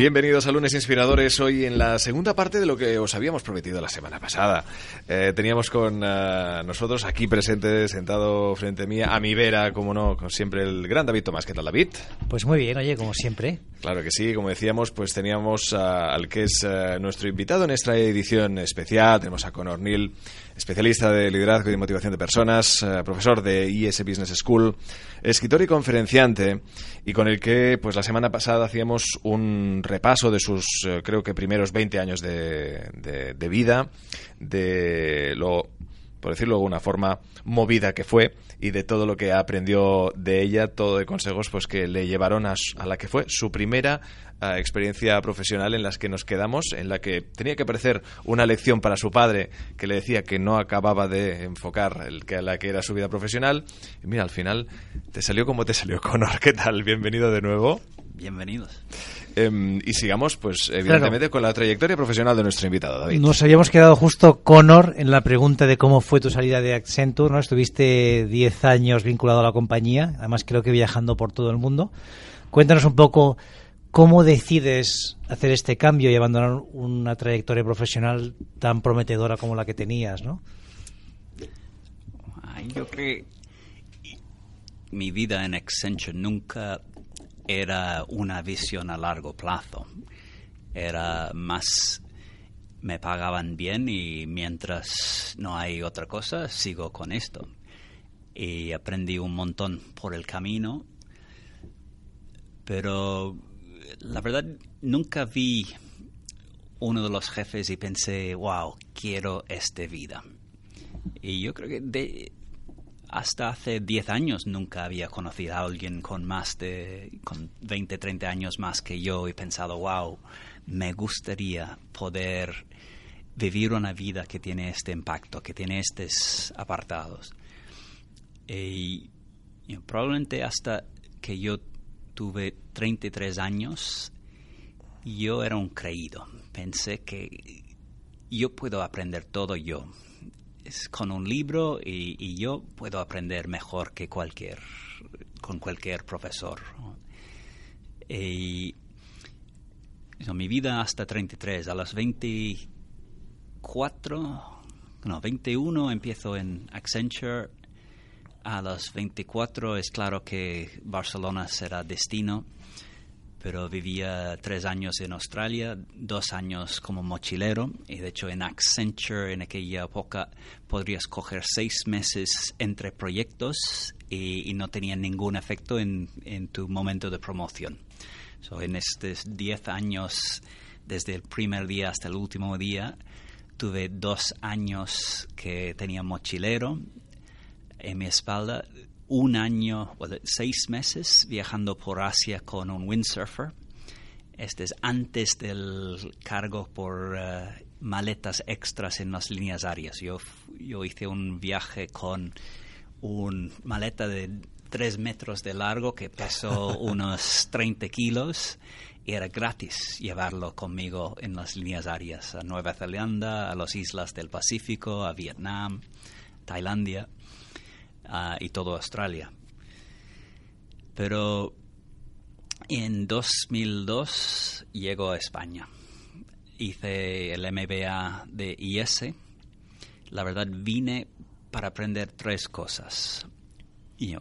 Bienvenidos a Lunes Inspiradores, hoy en la segunda parte de lo que os habíamos prometido la semana pasada. Eh, teníamos con eh, nosotros aquí presente, sentado frente a mí, a mi vera, como no, con siempre el gran David Tomás. ¿Qué tal, David? Pues muy bien, oye, como siempre. Claro que sí, como decíamos, pues teníamos al que es eh, nuestro invitado en esta edición especial, tenemos a Conor Neal, especialista de liderazgo y motivación de personas, eh, profesor de IS Business School, escritor y conferenciante, y con el que pues la semana pasada hacíamos un repaso de sus, eh, creo que primeros 20 años de, de, de vida, de lo por decirlo de alguna forma, movida que fue y de todo lo que aprendió de ella, todo de consejos pues que le llevaron a, a la que fue su primera uh, experiencia profesional en las que nos quedamos, en la que tenía que aparecer una lección para su padre que le decía que no acababa de enfocar el que la que era su vida profesional. Y mira, al final te salió como te salió, Conor. ¿Qué tal? Bienvenido de nuevo. Bienvenidos. Eh, y sigamos, pues, evidentemente, claro. con la trayectoria profesional de nuestro invitado, David. Nos habíamos quedado justo, Conor, en la pregunta de cómo fue tu salida de Accenture, ¿no? Estuviste 10 años vinculado a la compañía, además creo que viajando por todo el mundo. Cuéntanos un poco cómo decides hacer este cambio y abandonar una trayectoria profesional tan prometedora como la que tenías, ¿no? Yo creo que mi vida en Accenture nunca era una visión a largo plazo. Era más, me pagaban bien y mientras no hay otra cosa, sigo con esto. Y aprendí un montón por el camino, pero la verdad nunca vi uno de los jefes y pensé, wow, quiero esta vida. Y yo creo que de, hasta hace 10 años nunca había conocido a alguien con más de con 20, 30 años más que yo y pensado, wow, me gustaría poder vivir una vida que tiene este impacto, que tiene estos apartados. Y probablemente hasta que yo tuve 33 años, yo era un creído. Pensé que yo puedo aprender todo yo con un libro y, yo puedo aprender mejor que cualquier con cualquier profesor y mi vida hasta 33 a los 24 no 21 empiezo en Accenture a los 24 es claro que Barcelona será destino pero vivía tres años en Australia, dos años como mochilero, y de hecho en Accenture en aquella época podrías coger seis meses entre proyectos y, no tenía ningún efecto en, tu momento de promoción. So, en estos diez años, desde el primer día hasta el último día, tuve dos años que tenía mochilero en mi espalda, un año, well, seis meses viajando por Asia con un windsurfer. Este es antes del cargo por uh, maletas extras en las líneas aéreas. Yo, yo hice un viaje con un maleta de tres metros de largo que pesó unos 30 kilos y era gratis llevarlo conmigo en las líneas aéreas a Nueva Zelanda, a las islas del Pacífico, a Vietnam, Tailandia uh, y todo Australia. Pero en 2002 llego a España. Hice el MBA de IS. La verdad vine para aprender tres cosas.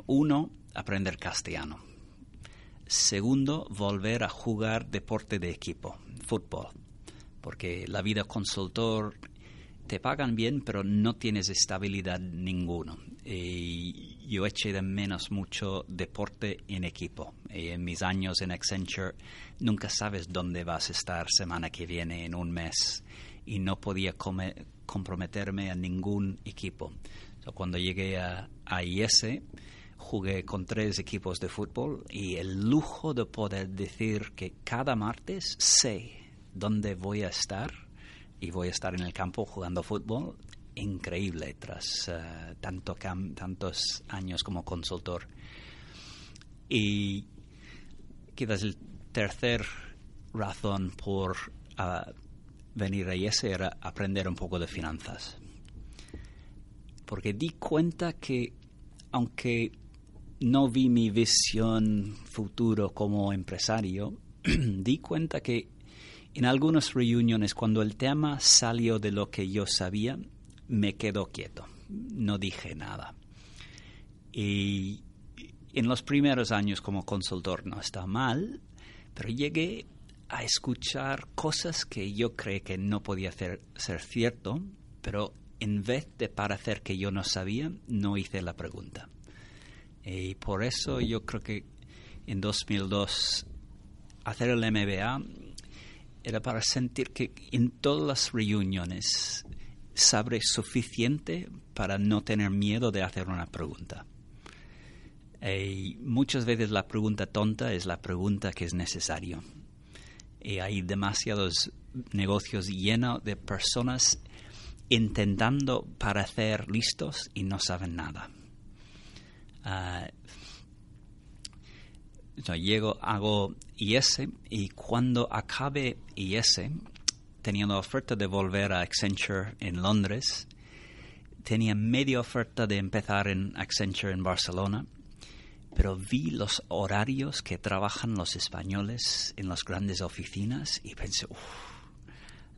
Uno, aprender castellano. Segundo, volver a jugar deporte de equipo, fútbol. Porque la vida consultor te pagan bien, pero no tienes estabilidad ninguno. Y yo eché de menos mucho deporte en equipo. Y en mis años en Accenture nunca sabes dónde vas a estar semana que viene, en un mes. Y no podía comprometerme a ningún equipo. So, cuando llegué a, a IS, jugué con tres equipos de fútbol y el lujo de poder decir que cada martes sé dónde voy a estar y voy a estar en el campo jugando fútbol increíble tras uh, tanto tantos años como consultor. Y quizás el tercer razón por uh, venir a IES era aprender un poco de finanzas. Porque di cuenta que, aunque no vi mi visión futuro como empresario, di cuenta que en algunas reuniones, cuando el tema salió de lo que yo sabía, me quedo quieto, no dije nada. Y en los primeros años como consultor no está mal, pero llegué a escuchar cosas que yo creí que no podía ser, ser cierto, pero en vez de parecer que yo no sabía, no hice la pregunta. Y por eso yo creo que en 2002 hacer el MBA era para sentir que en todas las reuniones sabré suficiente para no tener miedo de hacer una pregunta. Y muchas veces la pregunta tonta es la pregunta que es necesaria. Y hay demasiados negocios llenos de personas intentando parecer listos y no saben nada. Uh, yo llego, hago IS y cuando acabe IS, tenía la oferta de volver a Accenture en Londres, tenía media oferta de empezar en Accenture en Barcelona, pero vi los horarios que trabajan los españoles en las grandes oficinas y pensé,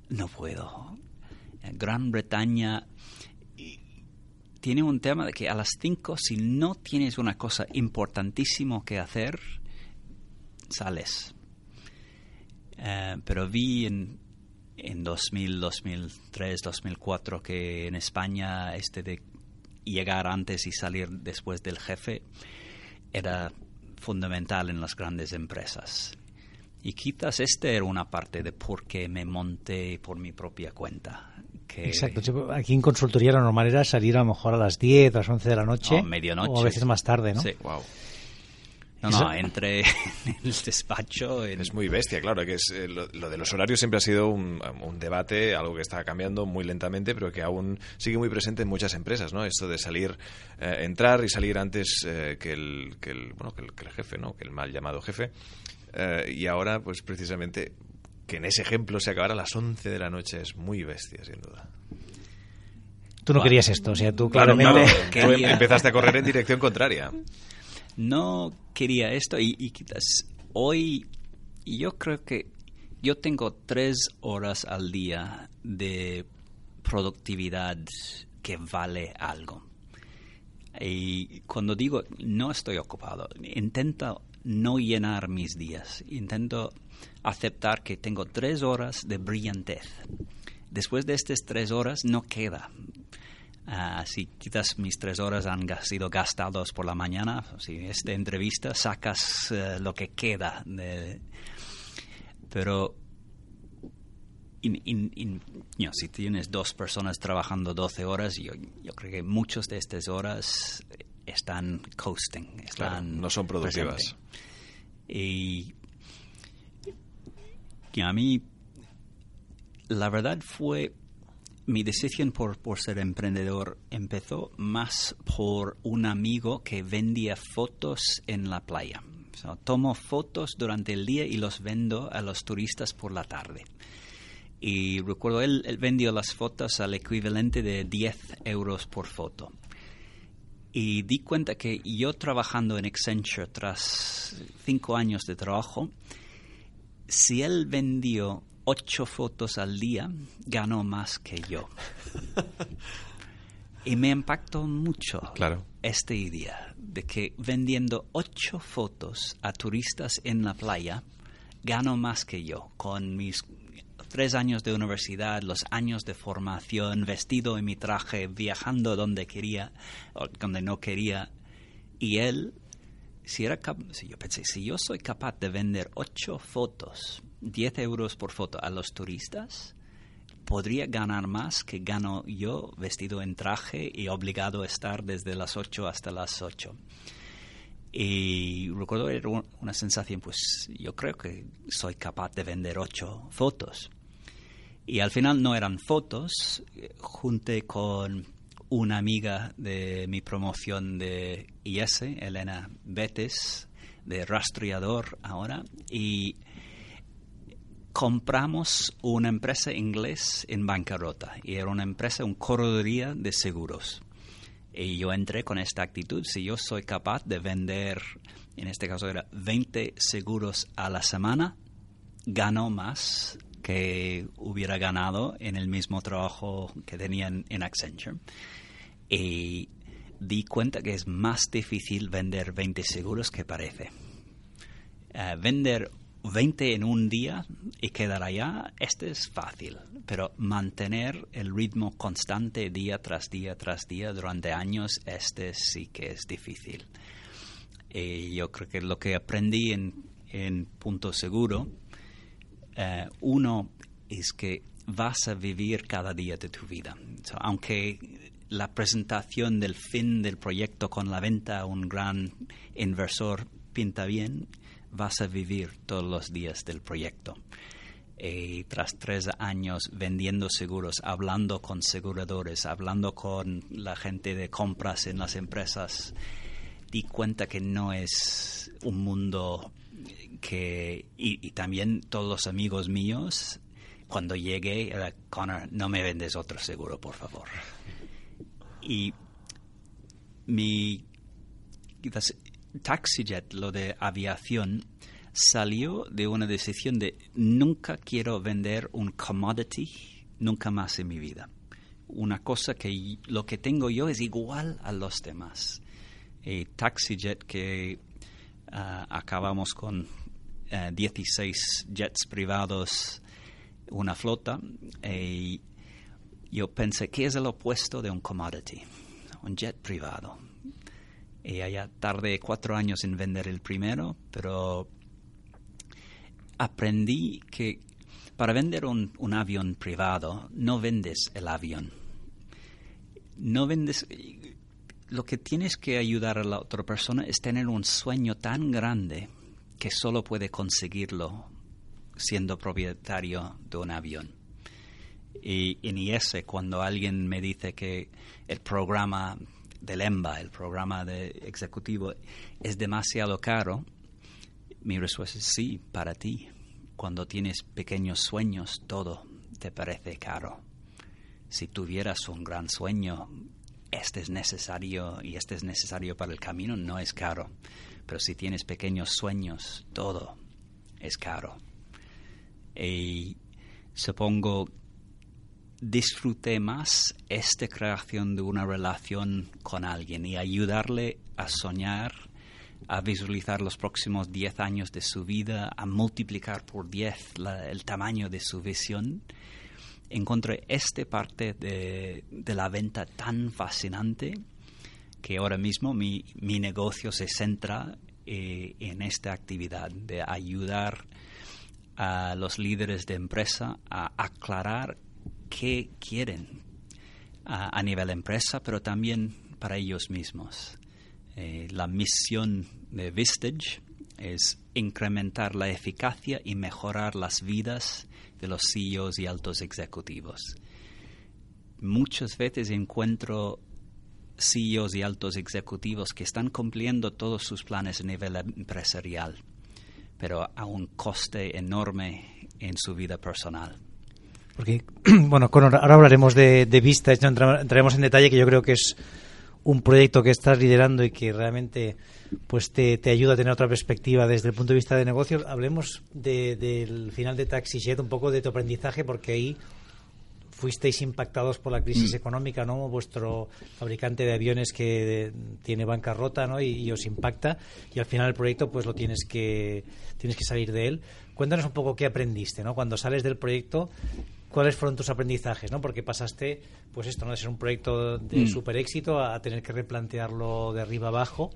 no puedo. Gran Bretaña tiene un tema de que a las 5, si no tienes una cosa importantísima que hacer, sales. Eh, pero vi en, en 2000, 2003, 2004 que en España este de llegar antes y salir después del jefe era fundamental en las grandes empresas. Y quizás este era una parte de por qué me monté por mi propia cuenta. Exacto. Aquí en consultoría lo normal era salir a lo mejor a las 10, a las 11 de la noche. O medianoche. O a veces más tarde, ¿no? Sí. Wow. No, no, entre en el despacho. Es muy bestia, claro, que es, eh, lo, de los horarios siempre ha sido un, debate, algo que está cambiando muy lentamente, pero que aún sigue muy presente en muchas empresas, ¿no? Esto de salir, eh, entrar y salir antes eh, que, el, que, el, bueno, que el, jefe, ¿no? Que el mal llamado jefe. y ahora, pues precisamente, que en ese ejemplo se acabara a las 11 de la noche es muy bestia, sin duda. Tú no querías esto, o sea, tú claramente... empezaste a correr en dirección contraria no quería esto y, quizás hoy yo creo que yo tengo tres horas al día de productividad que vale algo. Y cuando digo no estoy ocupado, intento no llenar mis días, intento aceptar que tengo tres horas de brillantez. Después de estas tres horas no queda Uh, si quizás mis tres horas han sido gastados por la mañana, si esta entrevista sacas uh, lo que queda. De, pero in, in, in, you know, si tienes dos personas trabajando 12 horas, yo, yo, creo que muchas de estas horas están coasting, están claro, no son productivas. Presente. Y, y a mí, la verdad fue mi decisión por, ser emprendedor empezó más por un amigo que vendía fotos en la playa. tomo fotos durante el día y los vendo a los turistas por la tarde. Y recuerdo, él, él vendió las fotos al equivalente de 10 euros por foto. Y di cuenta que yo trabajando en Accenture tras cinco años de trabajo, si él vendió ocho fotos al día, ganó más que yo. y me impactó mucho claro. este idea de que vendiendo ocho fotos a turistas en la playa, gano más que yo, con mis tres años de universidad, los años de formación, vestido en mi traje, viajando donde quería o donde no quería. Y él, si era si yo pensé, si yo soy capaz de vender ocho fotos 10 euros por foto a los turistas, podría ganar más que gano yo vestido en traje y obligado a estar desde las 8 hasta las 8. Y recuerdo era una sensación, pues yo creo que soy capaz de vender 8 fotos. Y al final no eran fotos, junté con una amiga de mi promoción de IS, Elena Betes, de rastreador ahora, y compramos una empresa inglés en bancarrota y era una empresa, un corredoría de seguros. Y yo entré con esta actitud, si yo soy capaz de vender, en este caso era 20 seguros a la semana, gano más que hubiera ganado en el mismo trabajo que tenían en Accenture. Y di cuenta que es más difícil vender 20 seguros que parece. Eh, vender 20 en un día y quedar allá, este es fácil, pero mantener el ritmo constante día tras día tras día durante años, este sí que es difícil. Y yo creo que lo que aprendí en, en Punto Seguro, eh, uno es que vas a vivir cada día de tu vida. aunque la presentación del fin del proyecto con la venta a un gran inversor pinta bien, vas a vivir todos los días del proyecto. Y tras tres años vendiendo seguros, hablando con aseguradores, hablando con la gente de compras en las empresas, di cuenta que no es un mundo que... Y, también todos los amigos míos, cuando llegué, era, Connor, no me vendes otro seguro, por favor. Y mi TaxiJet, lo de aviación, salió de una decisión de nunca quiero vender un commodity nunca más en mi vida. Una cosa que lo que tengo yo es igual a los demás. Y TaxiJet, que ah, acabamos con 16 eh, jets privados, una flota, y yo pensé, ¿qué es el opuesto de un commodity? Un jet privado y allá tardé cuatro años en vender el primero, pero aprendí que para vender un, un avión privado no vendes el avión. No vendes... Lo que tienes que ayudar a la otra persona es tener un sueño tan grande que solo puede conseguirlo siendo propietario de un avión. Y en IS, cuando alguien me dice que el programa del EMBA, el programa de ejecutivo, es demasiado caro, mi respuesta es sí, para ti. Cuando tienes pequeños sueños, todo te parece caro. Si tuvieras un gran sueño, este es necesario y este es necesario para el camino, no es caro. Pero si tienes pequeños sueños, todo es caro. Y supongo disfruté más esta creación de una relación con alguien y ayudarle a soñar, a visualizar los próximos 10 años de su vida, a multiplicar por 10 el tamaño de su visión. Encontré esta parte de, la venta tan fascinante que ahora mismo mi, negocio se centra eh, en esta actividad de ayudar a los líderes de empresa a aclarar qué quieren a, nivel empresa, pero también para ellos mismos. Eh, la misión de Vistage es incrementar la eficacia y mejorar las vidas de los CEOs y altos ejecutivos. Muchas veces encuentro CEOs y altos ejecutivos que están cumpliendo todos sus planes a nivel empresarial, pero a un coste enorme en su vida personal. Porque, bueno, ahora hablaremos de, de Vista, entraremos en detalle, que yo creo que es un proyecto que estás liderando y que realmente pues te, ayuda a tener otra perspectiva desde el punto de vista de negocio. Hablemos del final de TaxiJet, un poco de tu aprendizaje, porque ahí fuisteis impactados por la crisis mm. económica, ¿no? Vuestro fabricante de aviones que tiene bancarrota, ¿no? Y, y, os impacta y al final el proyecto pues lo tienes que tienes que salir de él. Cuéntanos un poco qué aprendiste, ¿no? Cuando sales del proyecto, ¿Cuáles fueron tus aprendizajes? ¿no? Porque pasaste, pues esto, ¿no? de ser un proyecto de mm. super éxito a, tener que replantearlo de arriba abajo.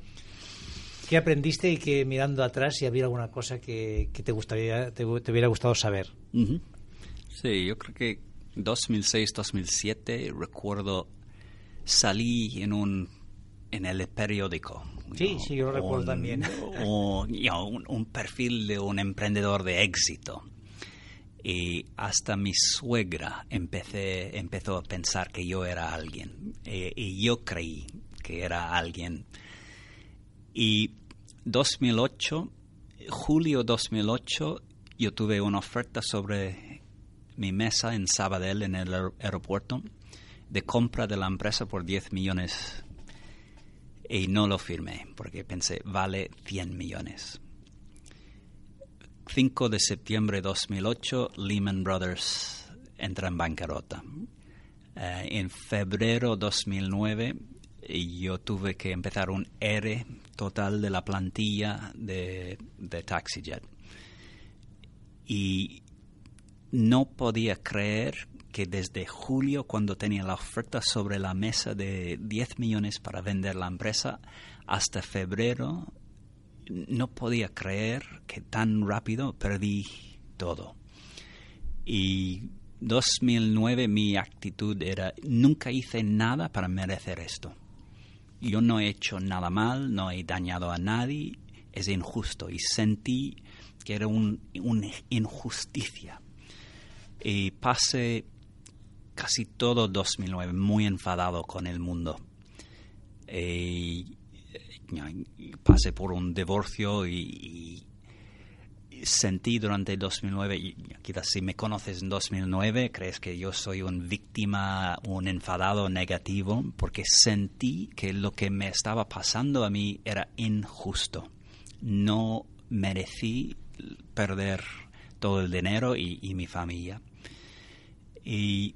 ¿Qué aprendiste y que mirando atrás si había alguna cosa que, te gustaría, te, hubiera gustado saber? Sí, yo creo que 2006-2007 recuerdo salí en un en el periódico. Sí, sí, yo recuerdo también. un, perfil de un emprendedor de éxito y hasta mi suegra empecé, empezó a pensar que yo era alguien eh, y yo creí que era alguien. Y 2008, julio 2008, yo tuve una oferta sobre mi mesa en Sabadell, en el aeropuerto, de compra de la empresa por 10 millones. Y no lo firmé, porque pensé, vale 100 millones. 5 de septiembre de 2008, Lehman Brothers entra en bancarrota. Eh, en febrero 2009 yo tuve que empezar un R total de la plantilla de, de TaxiJet. Y no podía creer que desde julio, cuando tenía la oferta sobre la mesa de 10 millones para vender la empresa, hasta febrero, no podía creer que tan rápido perdí todo. Y 2009 mi actitud era, nunca hice nada para merecer esto. Yo no he hecho nada mal, no he dañado a nadie, es injusto. Y sentí que era una injusticia. Y pasé casi todo 2009 muy enfadado con el mundo. Y, pasé por un divorcio y, sentí durante 2009, y quizás si me conoces en 2009, crees que yo soy un víctima, un enfadado negativo, porque sentí que lo que me estaba pasando a mí era injusto. No merecí perder todo el dinero y, y mi familia. Y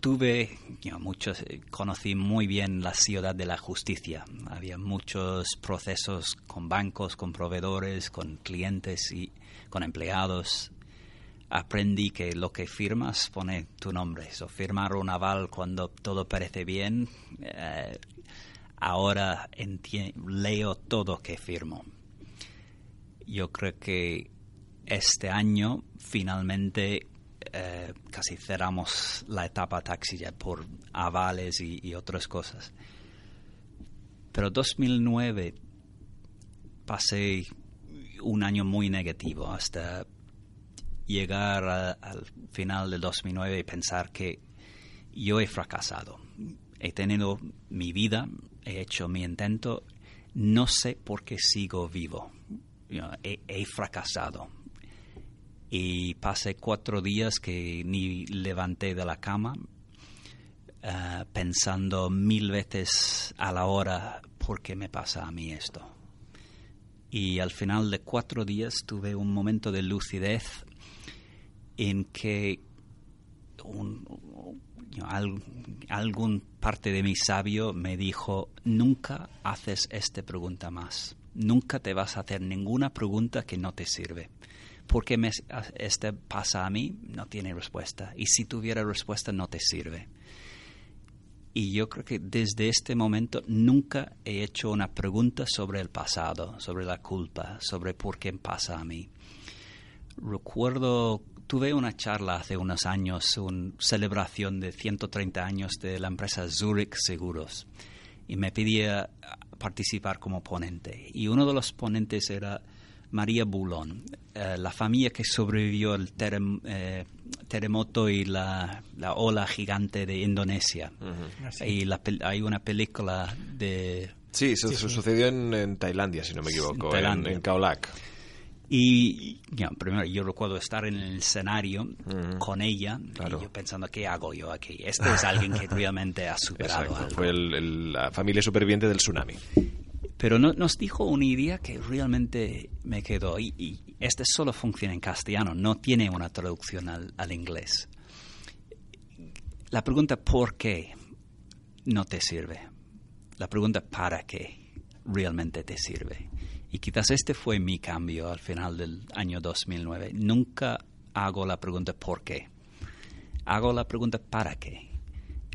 tuve muchos, eh, conocí muy bien la ciudad de la justicia. Había muchos procesos con bancos, con proveedores, con clientes y con empleados. Aprendí que lo que firmas pone tu nombre. So, firmar un aval cuando todo parece bien, eh, ahora leo todo que firmo. Yo creo que este año finalmente eh, casi cerramos la etapa taxi ya por avales y, otras cosas. Pero 2009 pasé un año muy negativo hasta llegar al final de 2009 y pensar que yo he fracasado. He tenido mi vida, he hecho mi intento, no sé por qué sigo vivo. he fracasado y pasé cuatro días que ni levanté de la cama eh, pensando mil veces a la hora por qué me pasa a mí esto. Y al final de cuatro días tuve un momento de lucidez en que algún parte de mi sabio me dijo, nunca haces esta pregunta más, nunca te vas a hacer ninguna pregunta que no te sirve. ¿Por qué me, este pasa a mí? No tiene respuesta. Y si tuviera respuesta, no te sirve. Y yo creo que desde este momento nunca he hecho una pregunta sobre el pasado, sobre la culpa, sobre por qué pasa a mí. Recuerdo, tuve una charla hace unos años, una celebración de 130 años de la empresa Zurich Seguros, y me pedía participar como ponente. Y uno de los ponentes era María Bulón, eh, la familia que sobrevivió al eh, terremoto y la, ola gigante de Indonesia. Y hay una película de... Sí, eso sucedió en, Tailandia, si no me equivoco, en, en, Y primero yo recuerdo estar en el escenario con ella y yo pensando, ¿qué hago yo aquí? Este es alguien que realmente ha superado algo. Fue la familia superviviente del tsunami. Pero no, nos dijo una idea que realmente me quedó. Y, y este solo funciona en castellano, no tiene una traducción al, al inglés. La pregunta ¿por qué? no te sirve. La pregunta ¿para qué? realmente te sirve. Y quizás este fue mi cambio al final del año 2009. Nunca hago la pregunta ¿por qué? Hago la pregunta ¿para qué?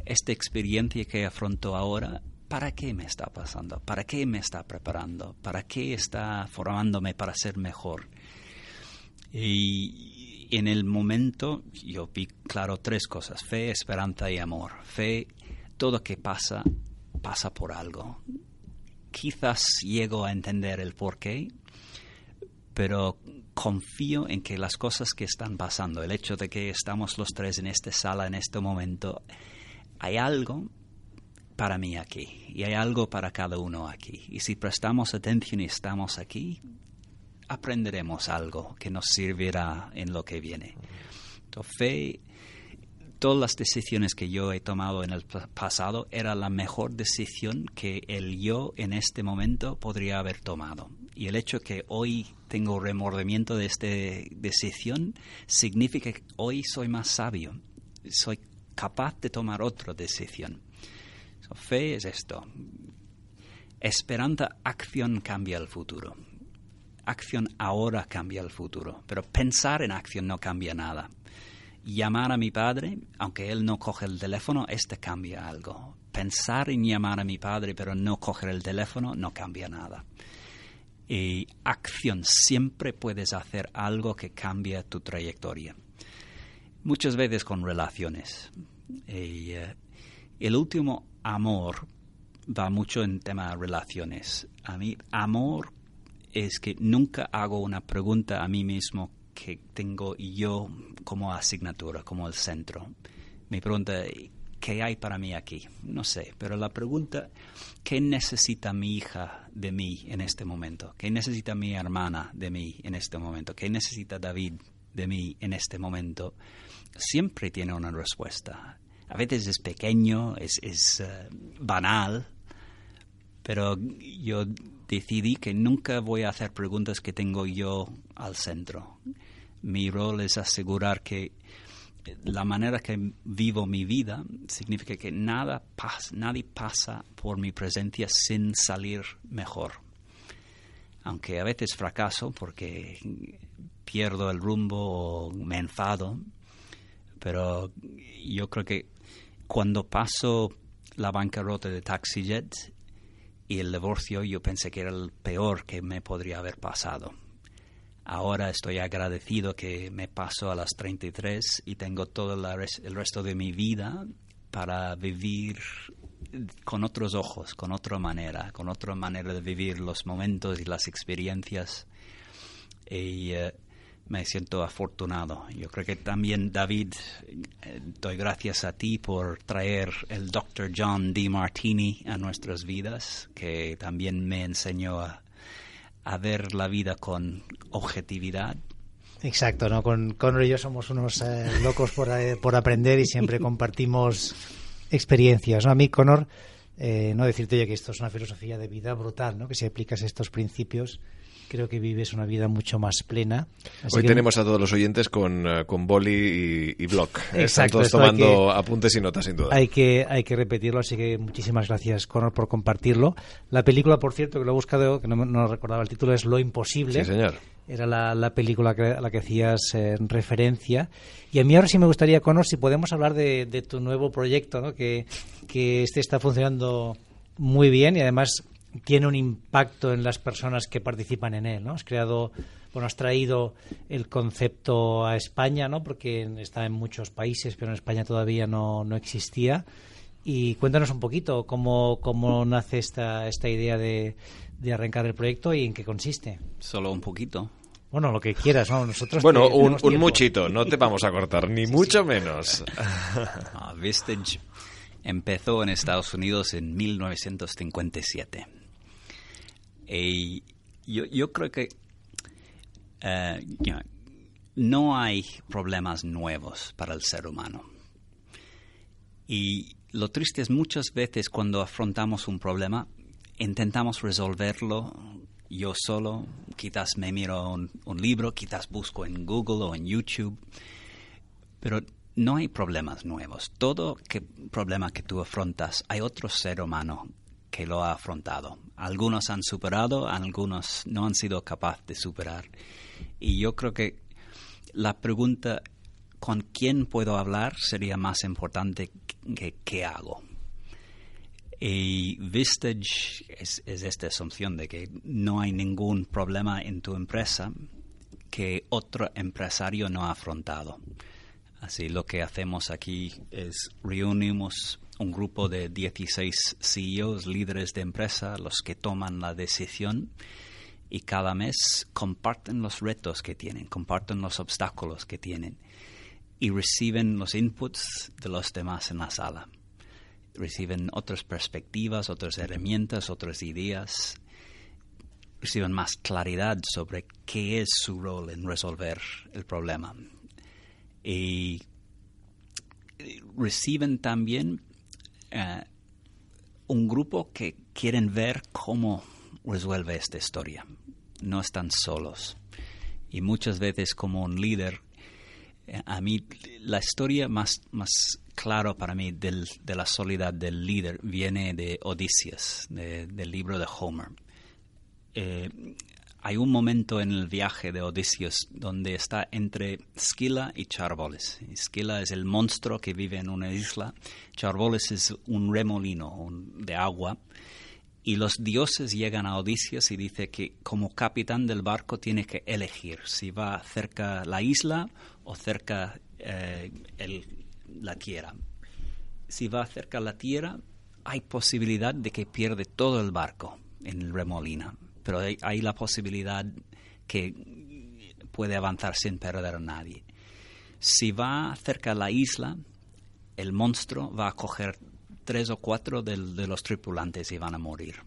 Esta experiencia que afronto ahora ¿para qué me está pasando? ¿Para qué me está preparando? ¿Para qué está formándome para ser mejor? Y en el momento yo vi claro tres cosas, fe, esperanza y amor. Fe, todo que pasa, pasa por algo. Quizás llego a entender el por qué, pero confío en que las cosas que están pasando, el hecho de que estamos los tres en esta sala en este momento, hay algo para mí aquí y hay algo para cada uno aquí. Y si prestamos atención y estamos aquí, aprenderemos algo que nos servirá en lo que viene. Entonces, fe, todas las decisiones que yo he tomado en el pasado era la mejor decisión que el yo en este momento podría haber tomado. Y el hecho que hoy tengo remordimiento de esta decisión significa que hoy soy más sabio, soy capaz de tomar otra decisión. Fe es esto. Esperanza, acción cambia el futuro. Acción ahora cambia el futuro, pero pensar en acción no cambia nada. Llamar a mi padre, aunque él no coge el teléfono, este cambia algo. Pensar en llamar a mi padre, pero no coger el teléfono, no cambia nada. Y acción, siempre puedes hacer algo que cambie tu trayectoria. Muchas veces con relaciones. Eh, el último amor va mucho en tema de relaciones. A mí, amor es que nunca hago una pregunta a mí mismo que tengo yo como asignatura, como el centro. Me pregunta, ¿qué hay para mí aquí? No sé, pero la pregunta, ¿qué necesita mi hija de mí en este momento? ¿Qué necesita mi hermana de mí en este momento? ¿Qué necesita David de mí en este momento? Siempre tiene una respuesta. A veces es pequeño, es, eh, banal, pero yo decidí que nunca voy a hacer preguntas que tengo yo al centro. Mi rol es asegurar que la manera que vivo mi vida significa que nada pasa, nadie pasa por mi presencia sin salir mejor. Aunque a veces fracaso porque pierdo el rumbo o me enfado, pero yo creo que cuando paso la bancarrota de TaxiJet y el divorcio yo pensé que era el peor que me podría haber pasado. Ahora estoy agradecido que me pasó a las 33 y tengo todo el resto de mi vida para vivir con otros ojos, con otra manera, con otra manera de vivir los momentos y las experiencias. Y eh, me siento afortunado. Yo creo que también, David, eh, doy gracias a ti por traer el Dr. John D. Martini a nuestras vidas, que también me enseñó a, ver la vida con objetividad. Exacto, ¿no? Con Conor y yo somos unos eh, locos por, eh, por, aprender y siempre compartimos experiencias. ¿no? A mí, Conor, no decirte ya que esto es una filosofía de vida brutal, ¿no? que si aplicas estos principios creo que vives una vida mucho más plena. Hoy tenemos a todos los oyentes con, eh, con boli y, blog. Están todos tomando apuntes y notas, sin duda. Hay que, hay que repetirlo, así que muchísimas gracias, Conor, por compartirlo. La película, por cierto, que lo he buscado, que no, recordaba el título, es Lo Imposible. Sí, señor. Era la, película a la que hacías eh, referencia. Y a mí ahora sí me gustaría, Conor, si podemos hablar de, tu nuevo proyecto, ¿no? que, que este está funcionando muy bien y además tiene un impacto en las personas que participan en él, ¿no? Has creado, bueno, has traído el concepto a España, ¿no? Porque está en muchos países, pero en España todavía no, no existía. Y cuéntanos un poquito cómo, cómo nace esta, esta idea de, de arrancar el proyecto y en qué consiste. Solo un poquito. Bueno, lo que quieras, ¿no? Nosotros bueno, un, un muchito, no te vamos a cortar, ni mucho menos. Ah, Vistage empezó en Estados Unidos en 1957. Y yo, yo creo que eh, no hay problemas nuevos para el ser humano. Y lo triste es muchas veces cuando afrontamos un problema, intentamos resolverlo yo solo, quizás me miro un, libro, quizás busco en Google o en YouTube, pero no hay problemas nuevos. Todo problema que tú afrontas, hay otro ser humano que lo ha afrontado. Algunos han superado, algunos no han sido capaces de superar. Y yo creo que la pregunta con quién puedo hablar sería más importante que qué hago. Y Vistage es, es, esta asunción de que no hay ningún problema en tu empresa que otro empresario no ha afrontado. Así lo que hacemos aquí es reunimos un grupo de 16 CEOs, líderes de empresa, los que toman la decisión y cada mes comparten los retos que tienen, comparten los obstáculos que tienen y reciben los inputs de los demás en la sala. Reciben otras perspectivas, otras herramientas, otras ideas. reciben más claridad sobre qué es su rol en resolver el problema. Y reciben también eh, un grupo que quieren ver cómo resuelve esta historia. No están solos. Y muchas veces como un líder, eh, a mí la historia más, más para mí de la soledad del líder viene de Odisías, del libro de Homer. Eh, hay un momento en el viaje de Odisías donde está entre Scylla y Charboles. Scylla es el monstruo que vive en una isla, Charboles es un remolino de agua. Y los dioses llegan a Odisías y dice que como capitán del barco tiene que elegir si va cerca la isla o cerca eh, la tierra. Si va cerca la tierra, hay posibilidad de que pierde todo el barco en el remolino pero hay, la posibilidad que puede avanzar sin perder a nadie. Si va cerca de la isla, el monstruo va a coger tres o cuatro de, los tripulantes y van a morir.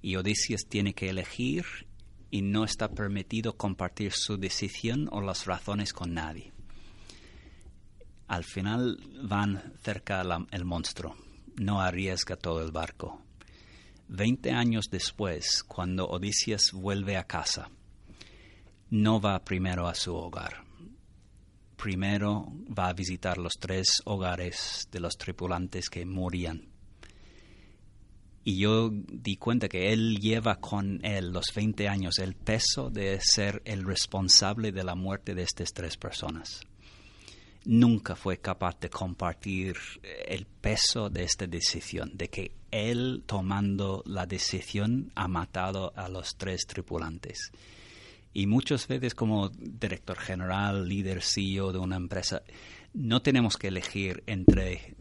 Y Odisías tiene que elegir y no está permitido compartir su decisión o las razones con nadie. Al final van cerca del monstruo, no arriesga todo el barco. Veinte años después, cuando Odisías vuelve a casa, no va primero a su hogar. Primero va a visitar los tres hogares de los tripulantes que morían. Y yo di cuenta que él lleva con él los 20 años el peso de ser el responsable de la muerte de estas tres personas nunca fue capaz de compartir el peso de esta decisión, de que él tomando la decisión ha matado a los tres tripulantes. Y muchas veces como director general, líder CEO de una empresa, no tenemos que elegir entre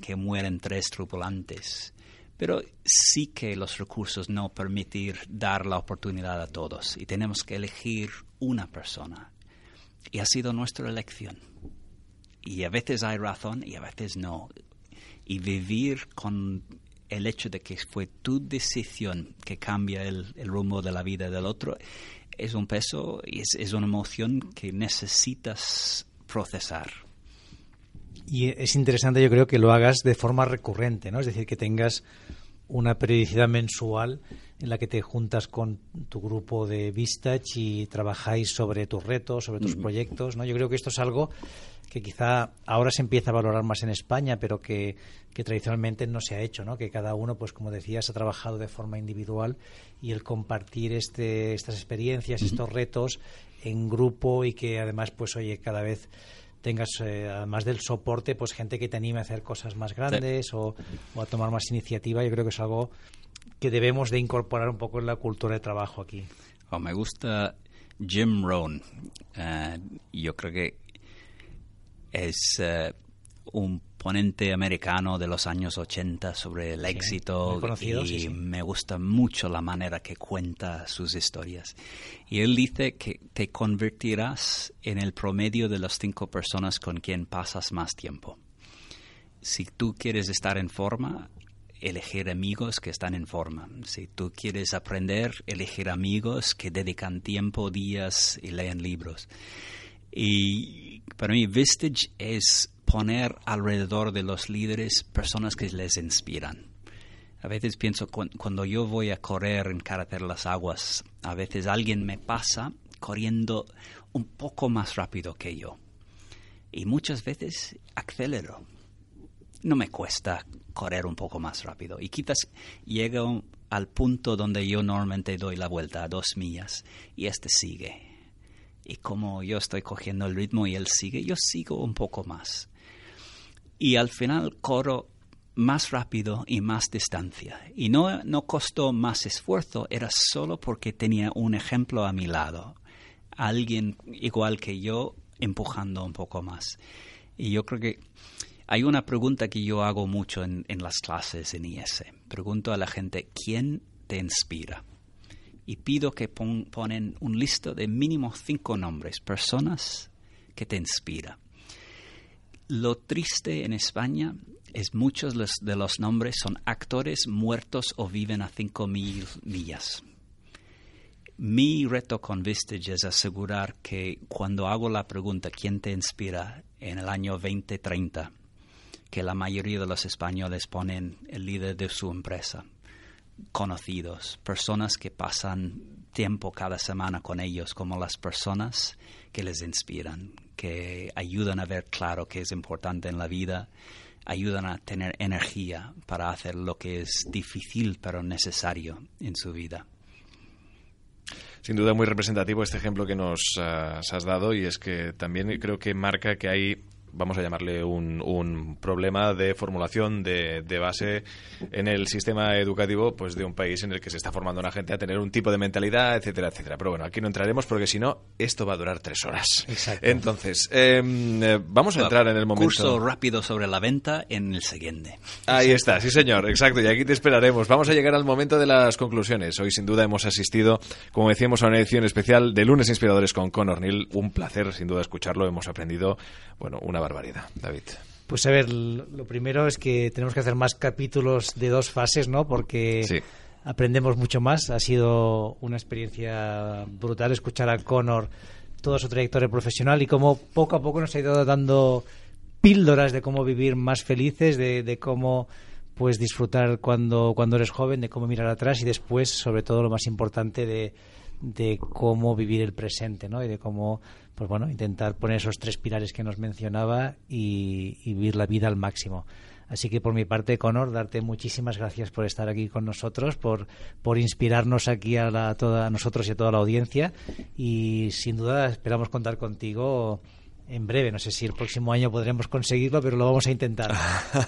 que mueren tres tripulantes, pero sí que los recursos no permitir dar la oportunidad a todos y tenemos que elegir una persona. Y ha sido nuestra elección. Y a veces hay razón y a veces no. Y vivir con el hecho de que fue tu decisión que cambia el, rumbo de la vida del otro es un peso y es, es una emoción que necesitas procesar. Y es interesante, yo creo, que lo hagas de forma recurrente, ¿no? Es decir, que tengas una periodicidad mensual en la que te juntas con tu grupo de Vistach y trabajáis sobre tus retos, sobre tus proyectos, ¿no? Yo creo que esto es algo que quizá ahora se empieza a valorar más en España, pero que, tradicionalmente no se ha hecho, ¿no? Que cada uno, pues como decías, ha trabajado de forma individual y el compartir este, estas experiencias, estos retos en grupo y que además, pues oye, cada vez tengas, eh, además del soporte, pues gente que te anime a hacer cosas más grandes o, a tomar más iniciativa. Yo creo que es algo que debemos de incorporar un poco en la cultura de trabajo aquí. Oh, me gusta Jim Rohn. Uh, yo creo que es uh, un ponente americano de los años 80 sobre el éxito y me gusta mucho la manera que cuenta sus historias. Y él dice que te convertirás en el promedio de las cinco personas con quien pasas más tiempo. Si tú quieres estar en forma, elegir amigos que están en forma. Si tú quieres aprender, elegir amigos que dedican tiempo, días y leen libros. Y para mí Vistage es poner alrededor de los líderes personas que les inspiran. A veces pienso, cuando yo voy a correr en carretera las aguas, a veces alguien me pasa corriendo un poco más rápido que yo. Y muchas veces acelero. No me cuesta correr un poco más rápido. Y quizás llego al punto donde yo normalmente doy la vuelta a dos millas y este sigue. Y como yo estoy cogiendo el ritmo y él sigue, yo sigo un poco más y al final corro más rápido y más distancia. Y no, no costó más esfuerzo, era solo porque tenía un ejemplo a mi lado, alguien igual que yo empujando un poco más. Y yo creo que hay una pregunta que yo hago mucho en, las clases en IS. Pregunto a la gente, ¿quién te inspira? Y pido que ponen un listo de mínimo cinco nombres, personas que te inspiran. Lo triste en España es muchos de los nombres son actores muertos o viven a 5.000 millas. Mi reto con Vistage es asegurar que cuando hago la pregunta ¿quién te inspira en el año 2030? que la mayoría de los españoles ponen el líder de su empresa, conocidos, personas que pasan tiempo cada semana con ellos, como las personas que les inspiran, que ayudan a ver claro qué es importante en la vida, ayudan a tener energía para hacer lo que es difícil pero necesario en su vida. Sin duda muy representativo este ejemplo que nos uh, has dado y es que también creo que marca que hay vamos a llamarle un, un problema de formulación de, de, base en el sistema educativo pues de un país en el que se está formando una gente a tener un tipo de mentalidad, etcétera, etcétera. Pero bueno, aquí no entraremos porque si no, esto va a durar tres horas. Exacto. Entonces, em, eh, vamos a entrar en el momento... Curso rápido sobre la venta en el siguiente. Ahí está, sí señor, exacto, y aquí te esperaremos. Vamos a llegar al momento de las conclusiones. Hoy sin duda hemos asistido, como decíamos, a una edición especial de Lunes Inspiradores con Conor Neil. Un placer, sin duda, escucharlo. Hemos aprendido, bueno, una barbaridad, David. Pues a ver, lo primero es que tenemos que hacer más capítulos de dos fases, ¿no? Porque Sí. aprendemos mucho más. Ha sido una experiencia brutal escuchar a Connor toda su trayectoria profesional y cómo poco a poco nos ha ido dando píldoras de cómo vivir más felices, de, de cómo pues disfrutar cuando, cuando eres joven, de cómo mirar atrás y después, sobre todo, lo más importante de, de cómo vivir el presente, ¿no? Y de cómo, pues bueno, intentar poner esos tres pilares que nos mencionaba y, vivir la vida al máximo. Así que por mi parte, Conor, darte muchísimas gracias por estar aquí con nosotros, por, por inspirarnos aquí a, la, toda, a nosotros y a toda la audiencia. Y sin duda esperamos contar contigo en breve. No sé si el próximo año podremos conseguirlo, pero lo vamos a intentar.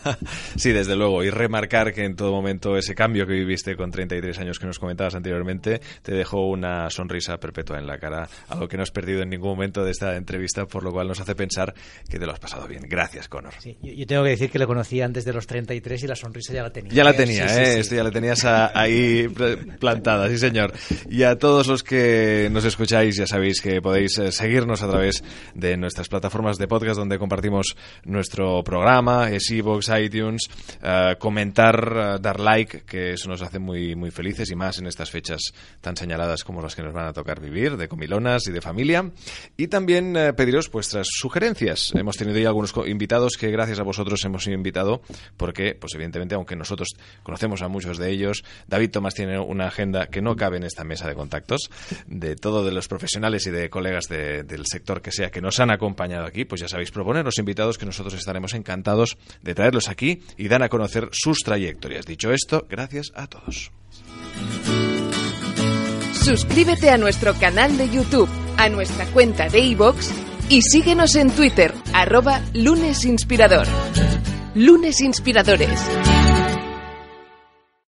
sí, desde luego. Y remarcar que en todo momento ese cambio que viviste con 33 años que nos comentabas anteriormente te dejó una sonrisa perpetua en la cara, algo que no has perdido en ningún momento de esta entrevista, por lo cual nos hace pensar que te lo has pasado bien. Gracias, Conor. Sí, yo, yo, tengo que decir que le conocí antes de los 33 y la sonrisa ya la tenía. Ya la tenía, sí, ¿eh? sí, sí. Esto ya la tenías a, ahí plantada, sí, señor. Y a todos los que nos escucháis, ya sabéis que podéis eh, seguirnos a través de nuestras plataformas de podcast donde compartimos nuestro programa, es iVoox, iTunes, uh, comentar, uh, dar like, que eso nos hace muy, muy felices y más en estas fechas tan señaladas como las que nos van a tocar vivir, de comilonas y de familia. Y también uh, pediros vuestras sugerencias. Hemos tenido ya algunos invitados que gracias a vosotros hemos sido invitado porque, pues evidentemente, aunque nosotros conocemos a muchos de ellos, David Tomás tiene una agenda que no cabe en esta mesa de contactos de todos de los profesionales y de colegas de, del sector que sea que nos han acompañado aquí, pues ya sabéis, proponer los invitados que nosotros estaremos encantados de traerlos aquí y dan a conocer sus trayectorias. Dicho esto, gracias a todos. Suscríbete a nuestro canal de YouTube, a nuestra cuenta de iVoox y síguenos en Twitter, arroba lunesinspirador. Lunes Inspiradores.